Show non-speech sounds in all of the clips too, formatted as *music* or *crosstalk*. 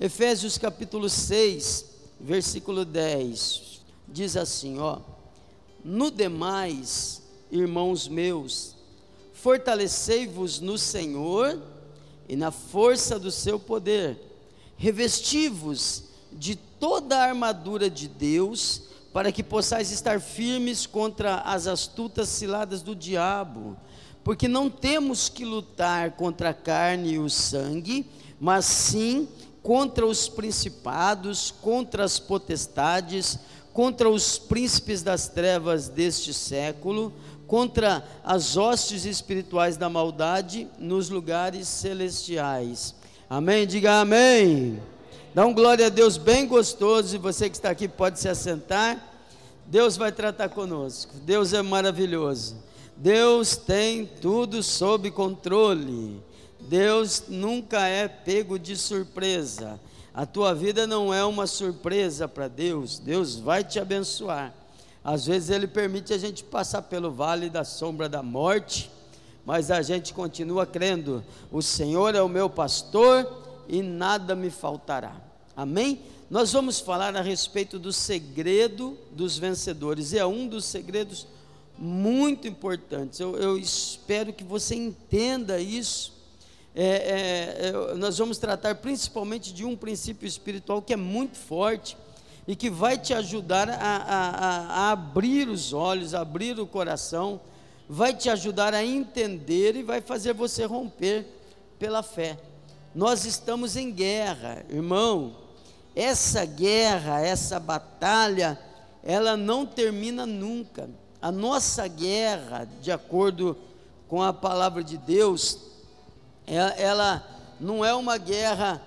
Efésios capítulo 6, versículo 10, diz assim, ó: No demais, irmãos meus, fortalecei-vos no Senhor e na força do seu poder. Revesti-vos de toda a armadura de Deus, para que possais estar firmes contra as astutas ciladas do diabo. Porque não temos que lutar contra a carne e o sangue, mas sim contra os principados, contra as potestades, contra os príncipes das trevas deste século, contra as hostes espirituais da maldade nos lugares celestiais. Amém? Diga amém. Dá um glória a Deus bem gostoso e você que está aqui pode se assentar. Deus vai tratar conosco. Deus é maravilhoso. Deus tem tudo sob controle. Deus nunca é pego de surpresa. A tua vida não é uma surpresa para Deus. Deus vai te abençoar. Às vezes Ele permite a gente passar pelo vale da sombra da morte, mas a gente continua crendo: o Senhor é o meu pastor e nada me faltará. Amém? Nós vamos falar a respeito do segredo dos vencedores, e é um dos segredos muito importantes. Eu, eu espero que você entenda isso é, é, é, nós vamos tratar principalmente de um princípio espiritual que é muito forte e que vai te ajudar a, a, a abrir os olhos, abrir o coração, vai te ajudar a entender e vai fazer você romper pela fé. Nós estamos em guerra, irmão. Essa guerra, essa batalha, ela não termina nunca. A nossa guerra, de acordo com a palavra de Deus, ela não é uma guerra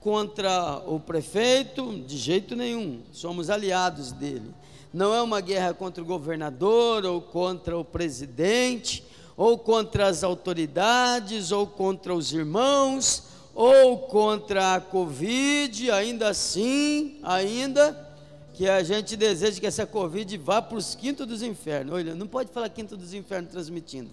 contra o prefeito, de jeito nenhum, somos aliados dele. Não é uma guerra contra o governador, ou contra o presidente, ou contra as autoridades, ou contra os irmãos, ou contra a Covid, ainda assim, ainda que a gente deseja que essa Covid vá para os quintos dos infernos. Olha, não pode falar quinto dos infernos transmitindo,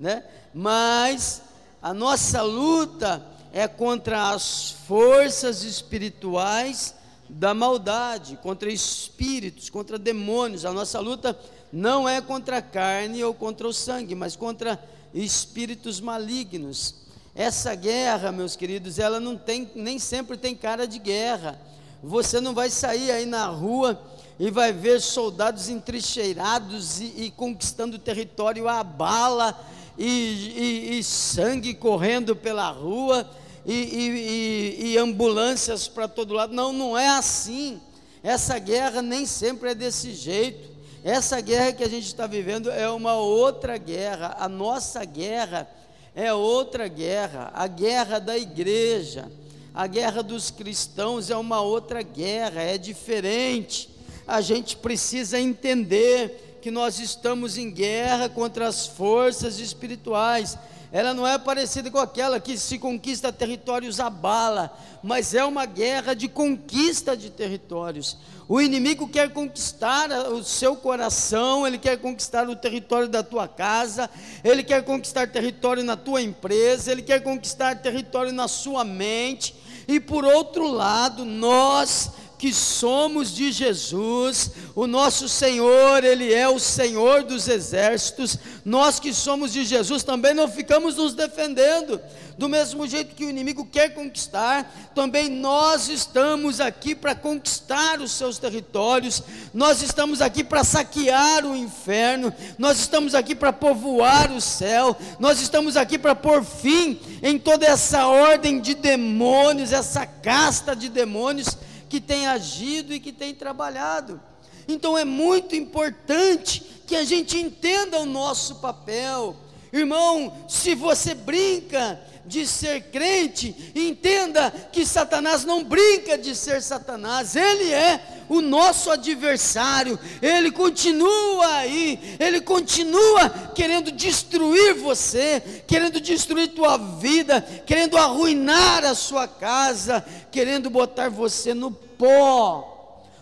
né? Mas a nossa luta é contra as forças espirituais da maldade, contra espíritos, contra demônios. A nossa luta não é contra a carne ou contra o sangue, mas contra espíritos malignos. Essa guerra, meus queridos, ela não tem, nem sempre tem cara de guerra. Você não vai sair aí na rua e vai ver soldados entrincheirados e, e conquistando território à bala e, e, e sangue correndo pela rua e, e ambulâncias para todo lado. Não, não é assim. Essa guerra nem sempre é desse jeito. Essa guerra que a gente está vivendo é uma outra guerra. A nossa guerra é outra guerra. A guerra da igreja, a guerra dos cristãos é uma outra guerra, é diferente. A gente precisa entender que nós estamos em guerra contra as forças espirituais. Ela não é parecida com aquela que se conquista territórios a bala, mas é uma guerra de conquista de territórios. O inimigo quer conquistar o seu coração, ele quer conquistar o território da tua casa, ele quer conquistar território na tua empresa, ele quer conquistar território na sua mente. E por outro lado, nós que somos de Jesus, o nosso Senhor, Ele é o Senhor dos exércitos, nós que somos de Jesus também não ficamos nos defendendo, do mesmo jeito que o inimigo quer conquistar, também nós estamos aqui para conquistar os seus territórios, nós estamos aqui para saquear o inferno, nós estamos aqui para povoar o céu, nós estamos aqui para pôr fim em toda essa ordem de demônios, essa casta de demônios que tem agido e que tem trabalhado. Então é muito importante que a gente entenda o nosso papel. Irmão, se você brinca de ser crente, entenda que Satanás não brinca de ser Satanás, ele é o nosso adversário, ele continua aí, ele continua querendo destruir você, querendo destruir tua vida, querendo arruinar a sua casa, querendo botar você no pó.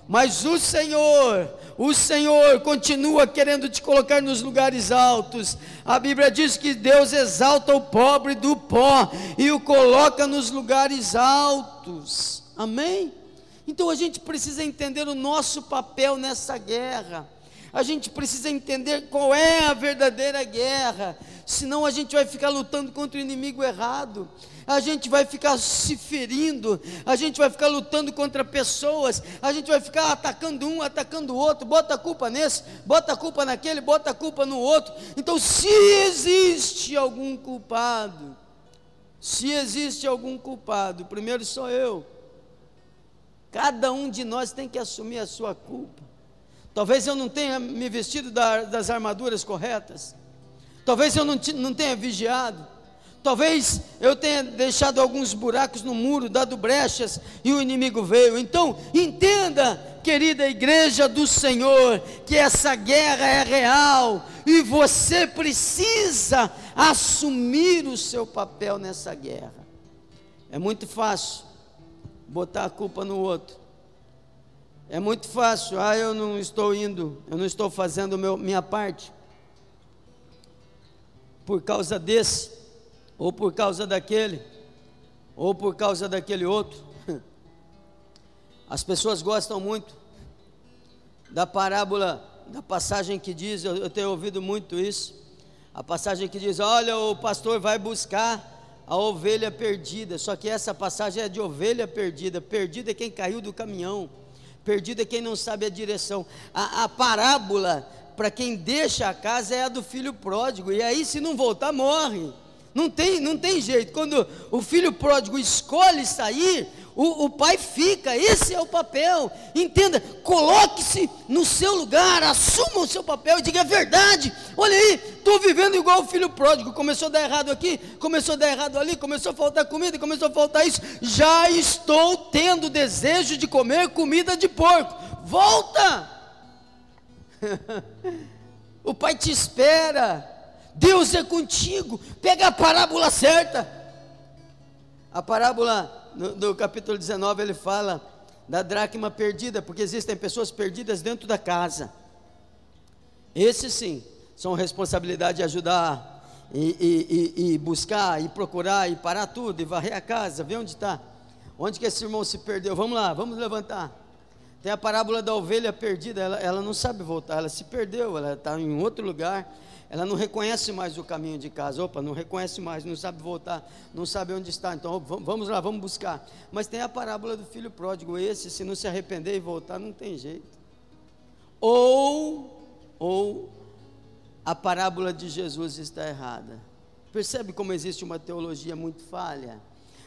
Mas o Senhor, o Senhor continua querendo te colocar nos lugares altos. A Bíblia diz que Deus exalta o pobre do pó e o coloca nos lugares altos. Amém? Então a gente precisa entender o nosso papel nessa guerra. A gente precisa entender qual é a verdadeira guerra, senão a gente vai ficar lutando contra o inimigo errado a gente vai ficar se ferindo, a gente vai ficar lutando contra pessoas, a gente vai ficar atacando um, atacando o outro, bota a culpa nesse, bota a culpa naquele, bota a culpa no outro. Então, se existe algum culpado, se existe algum culpado, primeiro sou eu. Cada um de nós tem que assumir a sua culpa. Talvez eu não tenha me vestido das armaduras corretas. Talvez eu não, tenha vigiado. Talvez eu tenha deixado alguns buracos no muro, dado brechas e o inimigo veio. Então, entenda, querida igreja do Senhor, que essa guerra é real e você precisa assumir o seu papel nessa guerra. É muito fácil botar a culpa no outro. É muito fácil, ah, eu não estou indo, eu não estou fazendo meu, minha parte. Por causa desse ou por causa daquele, ou por causa daquele outro. As pessoas gostam muito da parábola, da passagem que diz, eu, eu tenho ouvido muito isso, a passagem que diz: Olha, o pastor vai buscar a ovelha perdida, só que essa passagem é de ovelha perdida, perdida é quem caiu do caminhão, perdido é quem não sabe a direção. A, a parábola, para quem deixa a casa, é a do filho pródigo, e aí se não voltar, morre. Não tem, não tem jeito. Quando o filho pródigo escolhe sair, o, o pai fica. Esse é o papel. Entenda, coloque-se no seu lugar, assuma o seu papel e diga a verdade. Olha aí, estou vivendo igual o filho pródigo. Começou a dar errado aqui, começou a dar errado ali, começou a faltar comida, começou a faltar isso. Já estou tendo desejo de comer comida de porco. Volta! *laughs* o pai te espera. Deus é contigo. Pega a parábola certa. A parábola no, do capítulo 19 ele fala da dracma perdida, porque existem pessoas perdidas dentro da casa. Esse sim, são responsabilidade de ajudar e, e, e, buscar e procurar e parar tudo e varrer a casa, ver onde está. Onde que esse irmão se perdeu? Vamos lá, vamos levantar. Tem a parábola da ovelha perdida, ela, ela não sabe voltar, ela se perdeu, ela está em outro lugar ela não reconhece mais o caminho de casa. Opa, não reconhece mais, não sabe voltar, não sabe onde está. Então vamos lá, vamos buscar. Mas tem a parábola do filho pródigo. Esse, se não se arrepender e voltar, não tem jeito. Ou, ou a parábola de Jesus está errada. Percebe como existe uma teologia muito falha?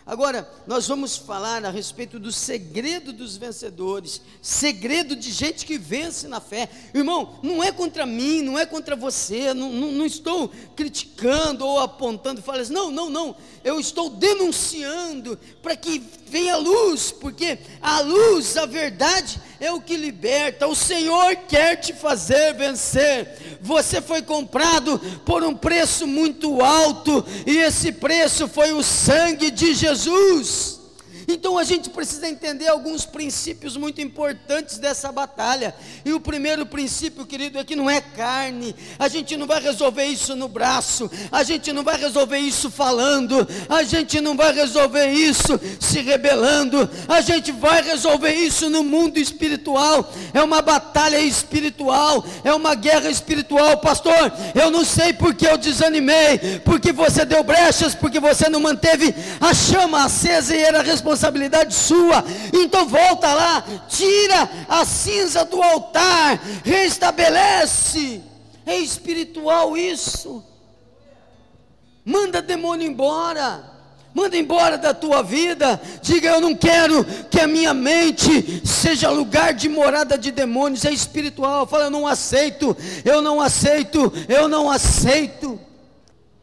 Agora, nós vamos falar a respeito do segredo dos vencedores, segredo de gente que vence na fé. Irmão, não é contra mim, não é contra você, não, não, não estou criticando ou apontando falhas, não, não, não. Eu estou denunciando para que venha luz, porque a luz, a verdade, é o que liberta. O Senhor quer te fazer vencer. Você foi comprado por um preço muito alto, e esse preço foi o sangue de Jesus. Jesus. Então a gente precisa entender alguns princípios muito importantes dessa batalha. E o primeiro princípio, querido, é que não é carne. A gente não vai resolver isso no braço. A gente não vai resolver isso falando. A gente não vai resolver isso se rebelando. A gente vai resolver isso no mundo espiritual. É uma batalha espiritual. É uma guerra espiritual, pastor. Eu não sei porque eu desanimei, porque você deu brechas, porque você não manteve a chama acesa e era responsável responsabilidade sua. Então volta lá, tira a cinza do altar, restabelece. É espiritual isso. Manda demônio embora. Manda embora da tua vida. Diga: Eu não quero que a minha mente seja lugar de morada de demônios. É espiritual. Fala: Eu não aceito. Eu não aceito. Eu não aceito.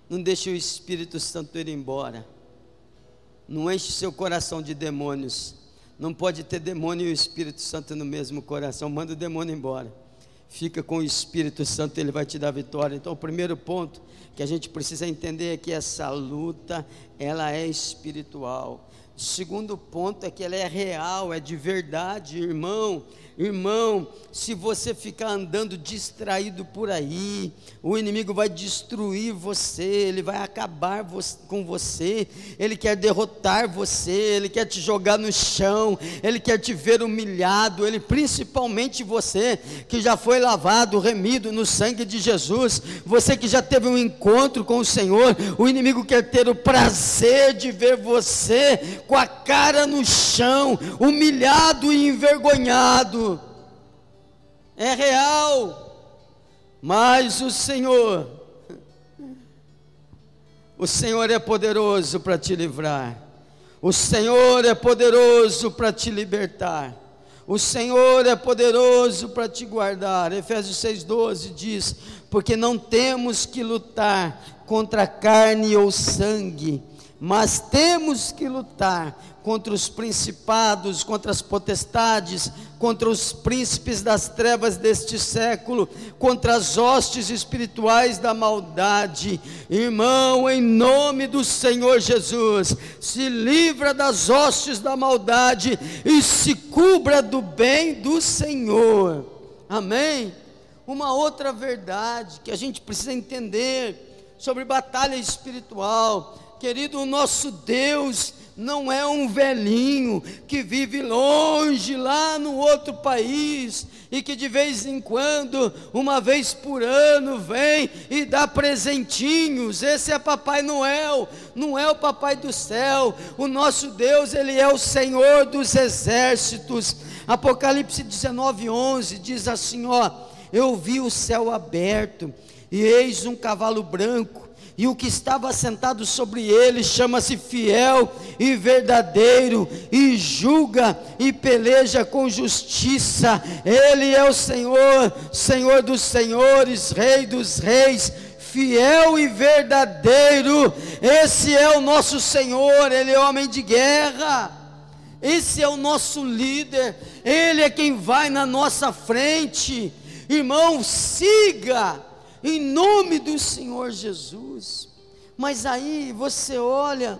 Não deixe o Espírito Santo ir embora. Não enche seu coração de demônios. Não pode ter demônio e o Espírito Santo no mesmo coração. Manda o demônio embora. Fica com o Espírito Santo, ele vai te dar vitória. Então, o primeiro ponto que a gente precisa entender é que essa luta, ela é espiritual. Segundo ponto é que ela é real, é de verdade, irmão. Irmão, se você ficar andando distraído por aí, o inimigo vai destruir você, ele vai acabar com você, ele quer derrotar você, ele quer te jogar no chão, ele quer te ver humilhado, ele principalmente você que já foi lavado, remido no sangue de Jesus, você que já teve um encontro com o Senhor, o inimigo quer ter o prazer de ver você com a cara no chão, humilhado e envergonhado é real, mas o Senhor, o Senhor é poderoso para te livrar, o Senhor é poderoso para te libertar. O Senhor é poderoso para te guardar. Efésios 6,12 diz: Porque não temos que lutar contra carne ou sangue, mas temos que lutar contra os principados, contra as potestades, contra os príncipes das trevas deste século, contra as hostes espirituais da maldade. Irmão, em nome do Senhor Jesus, se livra das hostes da maldade e se cubra do bem do Senhor. Amém? Uma outra verdade que a gente precisa entender sobre batalha espiritual, querido, o nosso Deus não é um velhinho que vive longe lá no outro país e que de vez em quando, uma vez por ano, vem e dá presentinhos. Esse é Papai Noel, não é o Papai do céu. O nosso Deus, ele é o Senhor dos exércitos. Apocalipse 19:11 diz assim, ó: Eu vi o céu aberto e eis um cavalo branco e o que estava sentado sobre ele chama-se fiel e verdadeiro, e julga e peleja com justiça. Ele é o Senhor, Senhor dos senhores, Rei dos reis, fiel e verdadeiro. Esse é o nosso Senhor, ele é homem de guerra. Esse é o nosso líder, ele é quem vai na nossa frente. Irmão, siga em nome do Senhor Jesus. Mas aí você olha,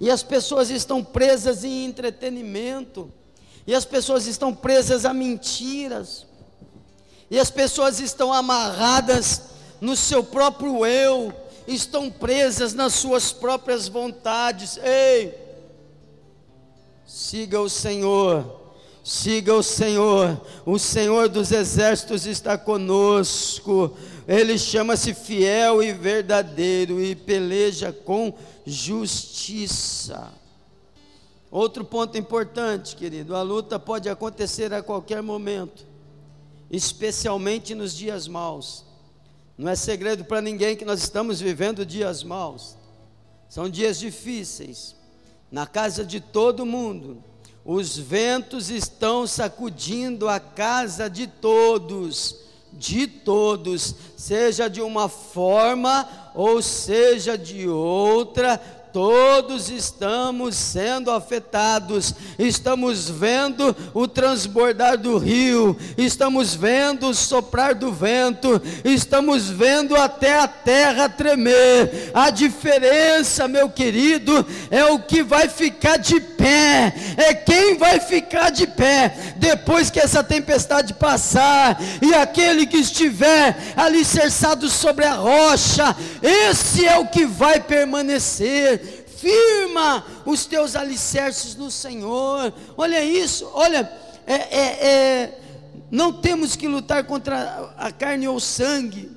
e as pessoas estão presas em entretenimento, e as pessoas estão presas a mentiras, e as pessoas estão amarradas no seu próprio eu, estão presas nas suas próprias vontades. Ei, siga o Senhor Siga o Senhor, o Senhor dos exércitos está conosco, ele chama-se fiel e verdadeiro e peleja com justiça. Outro ponto importante, querido, a luta pode acontecer a qualquer momento, especialmente nos dias maus. Não é segredo para ninguém que nós estamos vivendo dias maus. São dias difíceis. Na casa de todo mundo, os ventos estão sacudindo a casa de todos, de todos, seja de uma forma ou seja de outra, todos estamos sendo afetados, estamos vendo o transbordar do rio, estamos vendo o soprar do vento, estamos vendo até a terra tremer. A diferença, meu querido, é o que vai ficar de pé, é quem vai ficar de pé depois que essa tempestade passar, e aquele que estiver alicerçado sobre a rocha, esse é o que vai permanecer firma os teus alicerces no Senhor. Olha isso, olha, é, é, é, não temos que lutar contra a carne ou o sangue.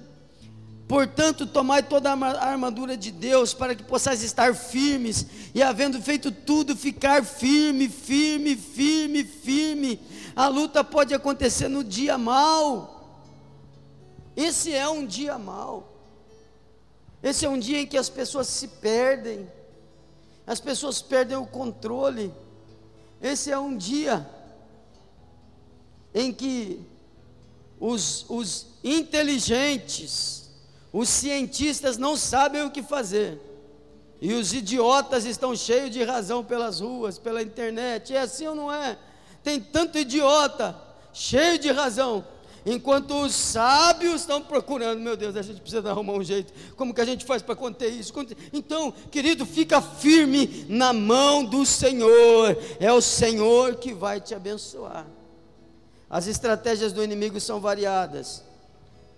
Portanto, tomai toda a armadura de Deus para que possais estar firmes e, havendo feito tudo, ficar firme, firme, firme, firme. A luta pode acontecer no dia mal. Esse é um dia mal. Esse é um dia em que as pessoas se perdem as pessoas perdem o controle. Esse é um dia em que os, os inteligentes, os cientistas não sabem o que fazer. E os idiotas estão cheios de razão pelas ruas, pela internet. É assim ou não é? Tem tanto idiota, cheio de razão. Enquanto os sábios estão procurando, meu Deus, a gente precisa arrumar um jeito. Como que a gente faz para conter isso? Então, querido, fica firme na mão do Senhor. É o Senhor que vai te abençoar. As estratégias do inimigo são variadas,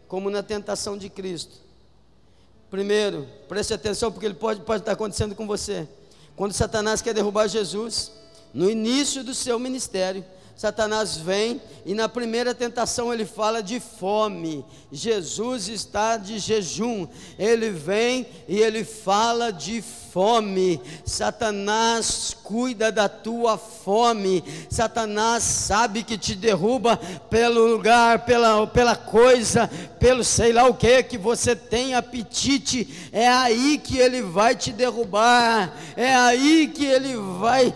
como na tentação de Cristo. Primeiro, preste atenção, porque ele pode, pode estar acontecendo com você. Quando Satanás quer derrubar Jesus, no início do seu ministério, Satanás vem e na primeira tentação ele fala de fome. Jesus está de jejum. Ele vem e ele fala de fome. Satanás cuida da tua fome. Satanás sabe que te derruba pelo lugar, pela, pela coisa, pelo sei lá o que que você tem apetite. É aí que ele vai te derrubar. É aí que ele vai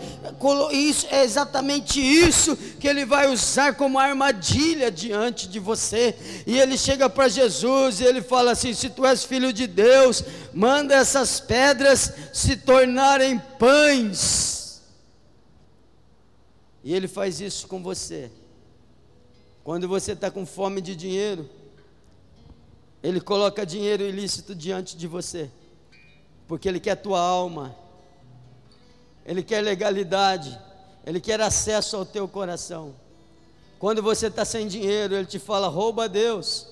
isso é exatamente isso que ele vai usar como armadilha diante de você. E ele chega para Jesus e ele fala assim: se tu és filho de Deus, manda essas pedras se tornarem pães. E ele faz isso com você. Quando você está com fome de dinheiro, ele coloca dinheiro ilícito diante de você, porque ele quer a tua alma ele quer legalidade, ele quer acesso ao teu coração. Quando você está sem dinheiro, ele te fala: rouba Deus,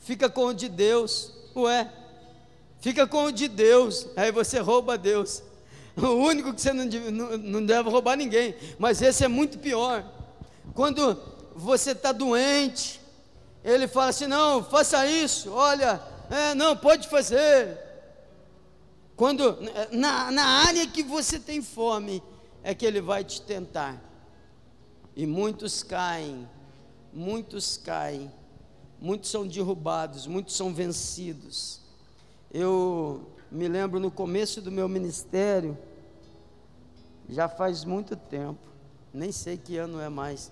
fica com o de Deus, ué, fica com o de Deus, aí você rouba Deus. O único que você não, não, não deve roubar ninguém, mas esse é muito pior. Quando você está doente, ele fala assim: não, faça isso, olha, é, não, pode fazer, quando na, na área que você tem fome, é que ele vai te tentar. E muitos caem, muitos caem, muitos são derrubados, muitos são vencidos. Eu me lembro no começo do meu ministério, já faz muito tempo, nem sei que ano é mais.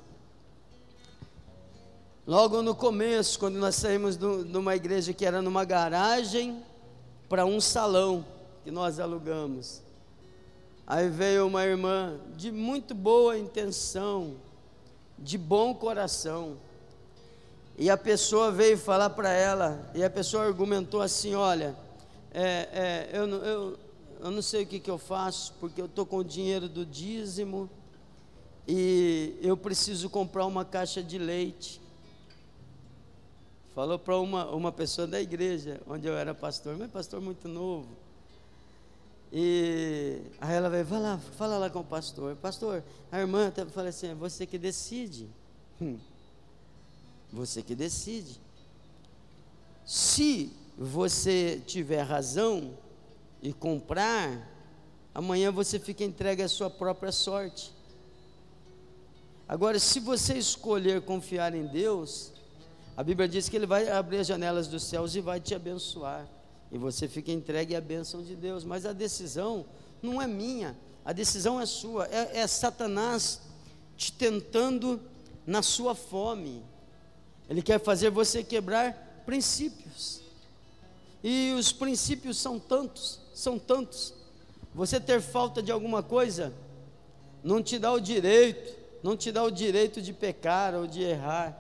Logo no começo, quando nós saímos de uma igreja que era numa garagem para um salão, que nós alugamos. Aí veio uma irmã de muito boa intenção, de bom coração. E a pessoa veio falar para ela, e a pessoa argumentou assim: Olha, é, é, eu, eu, eu não sei o que, que eu faço, porque eu estou com o dinheiro do dízimo e eu preciso comprar uma caixa de leite. Falou para uma, uma pessoa da igreja, onde eu era pastor, mas pastor muito novo. E aí ela vai, vai lá, fala lá com o pastor. Pastor, a irmã até fala assim, é você que decide. Hum. Você que decide. Se você tiver razão e comprar, amanhã você fica entregue à sua própria sorte. Agora, se você escolher confiar em Deus, a Bíblia diz que Ele vai abrir as janelas dos céus e vai te abençoar e você fica entregue à bênção de Deus. Mas a decisão não é minha, a decisão é sua, é, é Satanás te tentando na sua fome. Ele quer fazer você quebrar princípios. E os princípios são tantos, são tantos. Você ter falta de alguma coisa não te dá o direito, não te dá o direito de pecar ou de errar.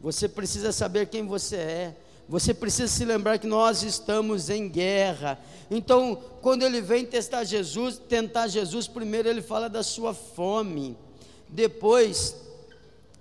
Você precisa saber quem você é. Você precisa se lembrar que nós estamos em guerra. Então, quando ele vem testar Jesus, tentar Jesus, primeiro ele fala da sua fome. Depois,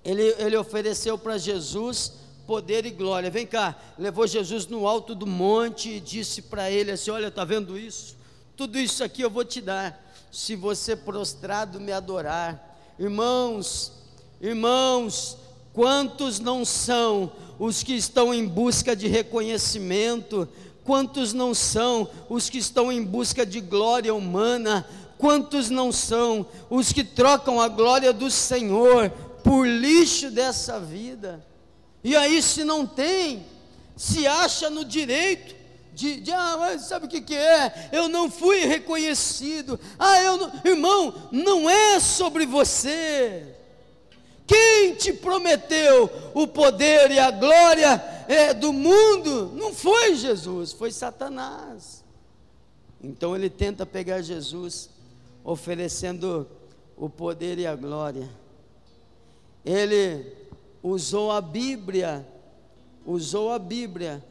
ele, ele ofereceu para Jesus poder e glória. Vem cá, levou Jesus no alto do monte e disse para ele assim: Olha, está vendo isso? Tudo isso aqui eu vou te dar, se você prostrado me adorar. Irmãos, irmãos, quantos não são os que estão em busca de reconhecimento, quantos não são os que estão em busca de glória humana, quantos não são os que trocam a glória do Senhor por lixo dessa vida. E aí, se não tem, se acha no direito de, de ah, mas sabe o que, que é? Eu não fui reconhecido. Ah, eu não, irmão, não é sobre você. Quem te prometeu o poder e a glória é, do mundo? Não foi Jesus, foi Satanás. Então ele tenta pegar Jesus, oferecendo o poder e a glória. Ele usou a Bíblia, usou a Bíblia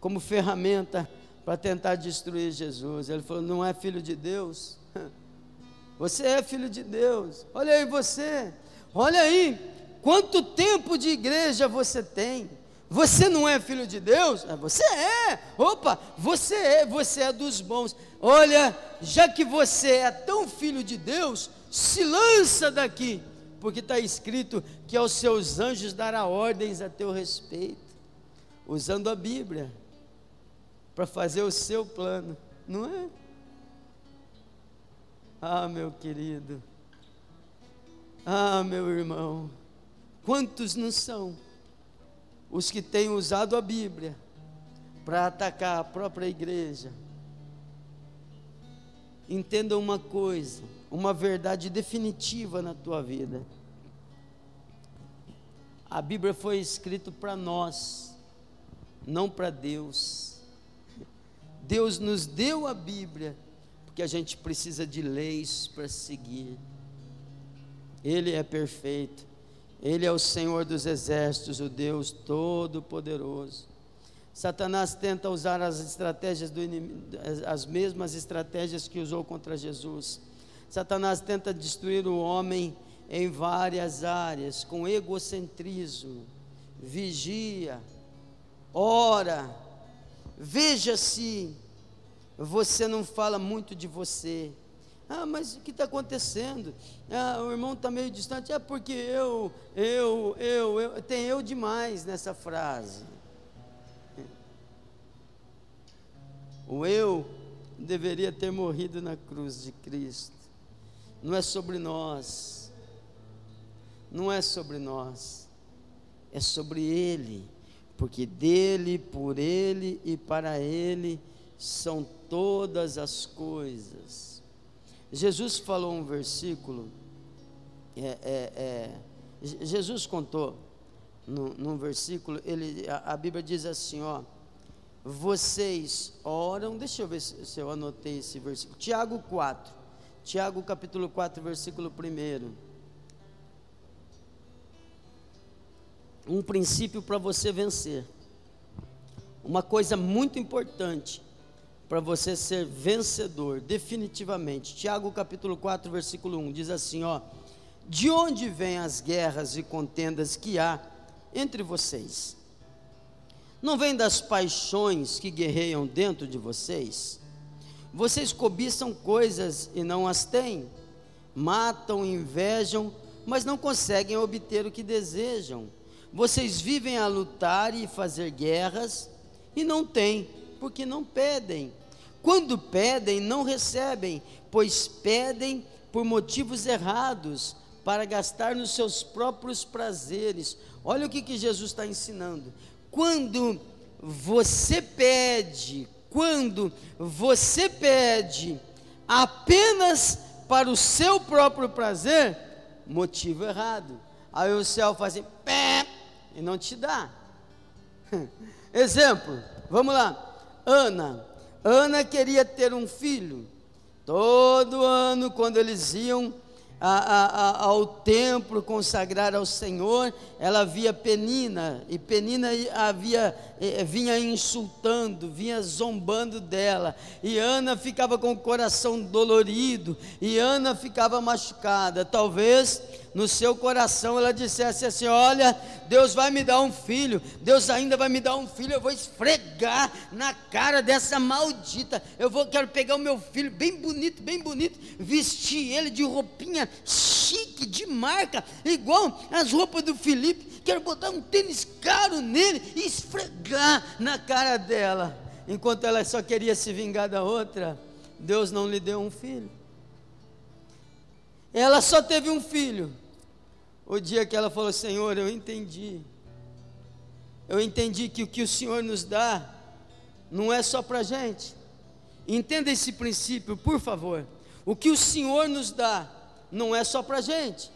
como ferramenta para tentar destruir Jesus. Ele falou: Não é filho de Deus? *laughs* Você é filho de Deus. Olha aí você. Olha aí. Quanto tempo de igreja você tem? Você não é filho de Deus? Ah, você é. Opa, você é, você é dos bons. Olha, já que você é tão filho de Deus, se lança daqui, porque está escrito que aos seus anjos dará ordens a teu respeito, usando a Bíblia para fazer o seu plano, não é? Ah, meu querido, ah, meu irmão, quantos não são os que têm usado a Bíblia para atacar a própria igreja? Entenda uma coisa, uma verdade definitiva na tua vida. A Bíblia foi escrita para nós, não para Deus. Deus nos deu a Bíblia porque a gente precisa de leis para seguir. Ele é perfeito. Ele é o Senhor dos exércitos, o Deus todo-poderoso. Satanás tenta usar as estratégias do inimigo, as mesmas estratégias que usou contra Jesus. Satanás tenta destruir o homem em várias áreas, com egocentrismo. Vigia, ora, veja se você não fala muito de você. Ah, mas o que está acontecendo? Ah, o irmão está meio distante. É porque eu, eu, eu, eu, tem eu demais nessa frase. O eu deveria ter morrido na cruz de Cristo. Não é sobre nós. Não é sobre nós. É sobre Ele. Porque dele, por Ele e para Ele são todas as coisas. Jesus falou um versículo, é, é, é, Jesus contou num, versículo, ele, a, a, Bíblia diz assim: ó, vocês oram, deixa eu ver se, se eu anotei esse versículo, Tiago 4, Tiago capítulo 4, versículo 1. Um princípio para você vencer. Uma coisa muito importante para você ser vencedor, definitivamente. Tiago capítulo 4, versículo 1 diz assim, ó: De onde vêm as guerras e contendas que há entre vocês? Não vem das paixões que guerreiam dentro de vocês? Vocês cobiçam coisas e não as têm, matam, invejam, mas não conseguem obter o que desejam. Vocês vivem a lutar e fazer guerras e não têm, porque não pedem. Quando pedem, não recebem, pois pedem por motivos errados, para gastar nos seus próprios prazeres. Olha o que, que Jesus está ensinando. Quando você pede, quando você pede apenas para o seu próprio prazer, motivo errado. Aí o céu faz assim, pé, e não te dá. *laughs* Exemplo, vamos lá. Ana, Ana queria ter um filho. Todo ano, quando eles iam a, a, a, ao templo consagrar ao Senhor, ela via Penina, e Penina havia, vinha insultando, vinha zombando dela, e Ana ficava com o coração dolorido, e Ana ficava machucada. Talvez no seu coração ela dissesse assim: Olha, Deus vai me dar um filho, Deus ainda vai me dar um filho, eu vou esfregar na cara dessa maldita. Eu vou, quero pegar o meu filho bem bonito, bem bonito, vestir ele de roupinha chique, de marca, igual as roupas do Felipe. Quero botar um tênis caro nele e esfregar na cara dela. Enquanto ela só queria se vingar da outra, Deus não lhe deu um filho. Ela só teve um filho. O dia que ela falou: Senhor, eu entendi. Eu entendi que o que o Senhor nos dá não é só para a gente. Entenda esse princípio, por favor. O que o Senhor nos dá não é só para a gente.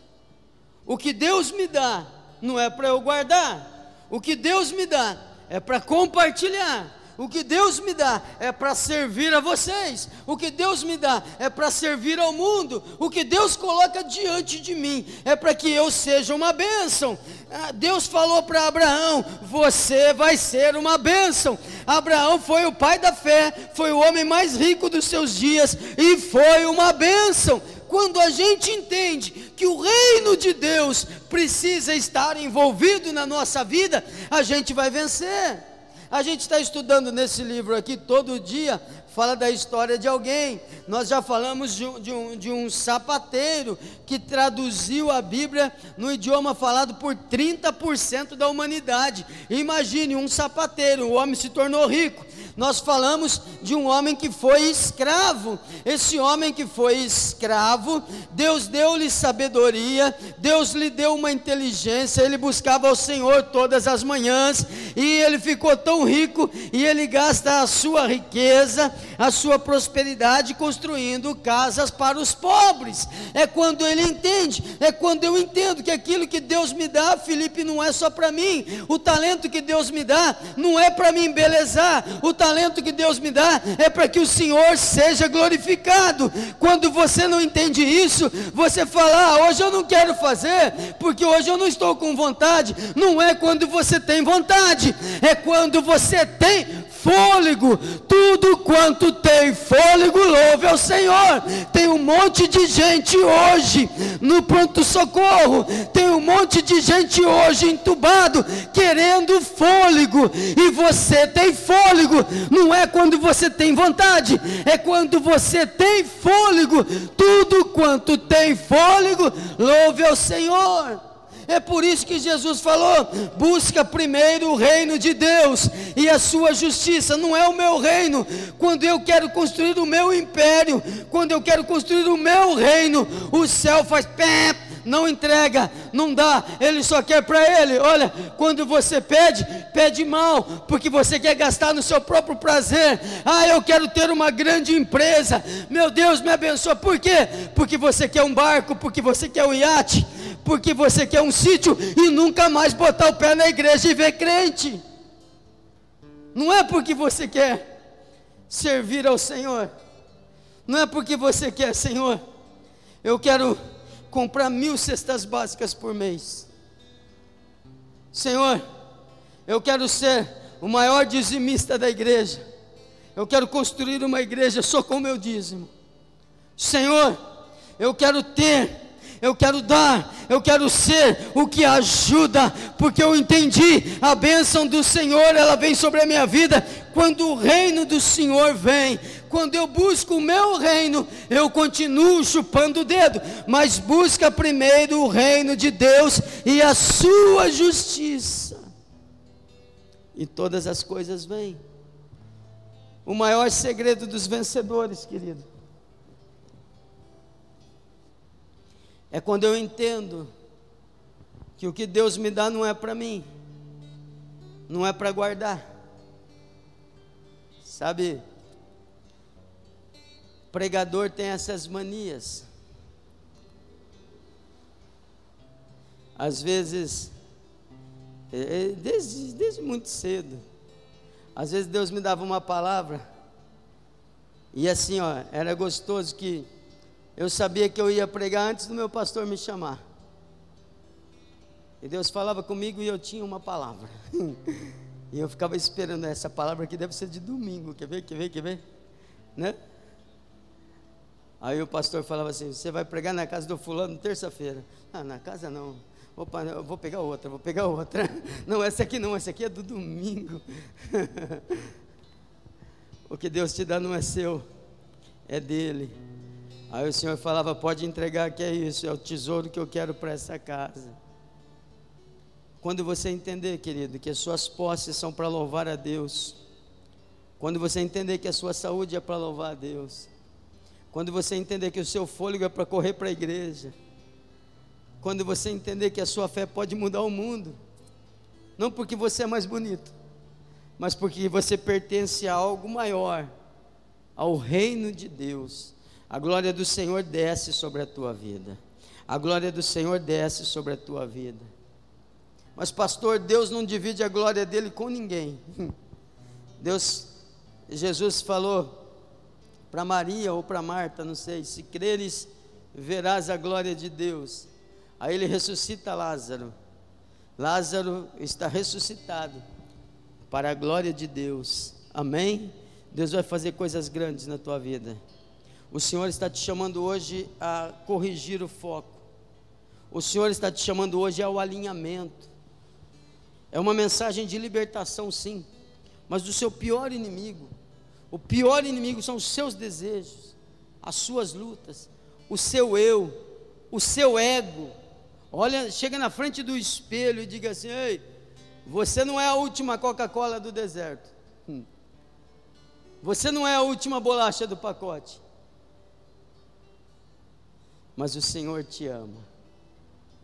O que Deus me dá não é para eu guardar. O que Deus me dá é para compartilhar. O que Deus me dá é para servir a vocês. O que Deus me dá é para servir ao mundo. O que Deus coloca diante de mim é para que eu seja uma bênção. Ah, Deus falou para Abraão: Você vai ser uma bênção. Abraão foi o pai da fé, foi o homem mais rico dos seus dias e foi uma bênção. Quando a gente entende que o reino de Deus precisa estar envolvido na nossa vida, a gente vai vencer. A gente está estudando nesse livro aqui todo dia, fala da história de alguém. Nós já falamos de um, de, um, de um, sapateiro que traduziu a Bíblia no idioma falado por 30% da humanidade. Imagine um sapateiro, o homem se tornou rico nós falamos de um homem que foi escravo. Esse homem que foi escravo, Deus deu-lhe sabedoria, Deus lhe deu uma inteligência, ele buscava ao Senhor todas as manhãs, e ele ficou tão rico, e ele gasta a sua riqueza, a sua prosperidade construindo casas para os pobres. É quando ele entende, é quando eu entendo que aquilo que Deus me dá, Felipe, não é só para mim. O talento que Deus me dá não é para me embelezar. O talento que Deus me dá é para que o Senhor seja glorificado. Quando você não entende isso, você fala: ah, hoje eu não quero fazer, porque hoje eu não estou com vontade. Não é quando você tem vontade, é quando você tem fôlego. Tudo quanto tem fôlego, louve ao Senhor. Tem um monte de gente hoje no pronto-socorro, tem um monte de gente hoje entubado, querendo fôlego, e você tem fôlego, não é quando você tem vontade, é quando você tem fôlego. Tudo quanto tem fôlego, louve ao Senhor. É por isso que Jesus falou: busca primeiro o reino de Deus e a sua justiça, não é o meu reino. Quando eu quero construir o meu império, quando eu quero construir o meu reino, o céu faz pé, não entrega, não dá, ele só quer para ele. Olha, quando você pede, pede mal, porque você quer gastar no seu próprio prazer. Ah, eu quero ter uma grande empresa. Meu Deus, me abençoa. Por quê? Porque você quer um barco, porque você quer um iate, porque você quer um sítio e nunca mais botar o pé na igreja e ver crente. Não é porque você quer servir ao Senhor. Não é porque você quer, Senhor. Eu quero comprar mil cestas básicas por mês. Senhor, eu quero ser o maior dizimista da igreja. Eu quero construir uma igreja só com o meu dízimo. Senhor, eu quero ter eu quero dar, eu quero ser o que ajuda, porque eu entendi a bênção do Senhor, ela vem sobre a minha vida quando o reino do Senhor vem. Quando eu busco o meu reino, eu continuo chupando o dedo, mas busca primeiro o reino de Deus e a sua justiça. E todas as coisas vêm. O maior segredo dos vencedores, querido, é quando eu entendo que o que Deus me dá não é para mim, não é para guardar. Sabe, pregador tem essas manias. Às vezes, é, é, desde, desde muito cedo, às vezes Deus me dava uma palavra, e assim, ó, era gostoso que eu sabia que eu ia pregar antes do meu pastor me chamar. E Deus falava comigo e eu tinha uma palavra. *laughs* e eu ficava esperando essa palavra que deve ser de domingo. Quer ver? Quer ver? Quer ver? Né? Aí o pastor falava assim: Você vai pregar na casa do fulano terça-feira. Ah, na casa não. Opa, eu vou pegar outra, vou pegar outra. *laughs* Não, essa aqui não, essa aqui é do domingo. *laughs* o que Deus te dá não é seu, é dele. Aí o Senhor falava: Pode entregar, que é isso, é o tesouro que eu quero para essa casa. Quando você entender, querido, que as suas posses são para louvar a Deus, quando você entender que a sua saúde é para louvar a Deus, quando você entender que o seu fôlego é para correr para a igreja, quando você entender que a sua fé pode mudar o mundo, não porque você é mais bonito, mas porque você pertence a algo maior, ao reino de Deus a glória do Senhor desce sobre a tua vida. A glória do Senhor desce sobre a tua vida. Mas, pastor, Deus não divide a glória dele com ninguém. *laughs* Deus, Jesus falou para Maria ou para Marta, não sei, se creres, verás a glória de Deus. Aí ele ressuscita Lázaro. Lázaro está ressuscitado para a glória de Deus. Amém? Deus vai fazer coisas grandes na tua vida. O Senhor está te chamando hoje a corrigir o foco. O Senhor está te chamando hoje ao alinhamento. É uma mensagem de libertação, sim, mas do seu pior inimigo. O pior inimigo são os seus desejos, as suas lutas, o seu eu, o seu ego. Olha, chega na frente do espelho e diga assim: Ei, você não é a última Coca-Cola do deserto. Hum. Você não é a última bolacha do pacote. Mas o Senhor te ama.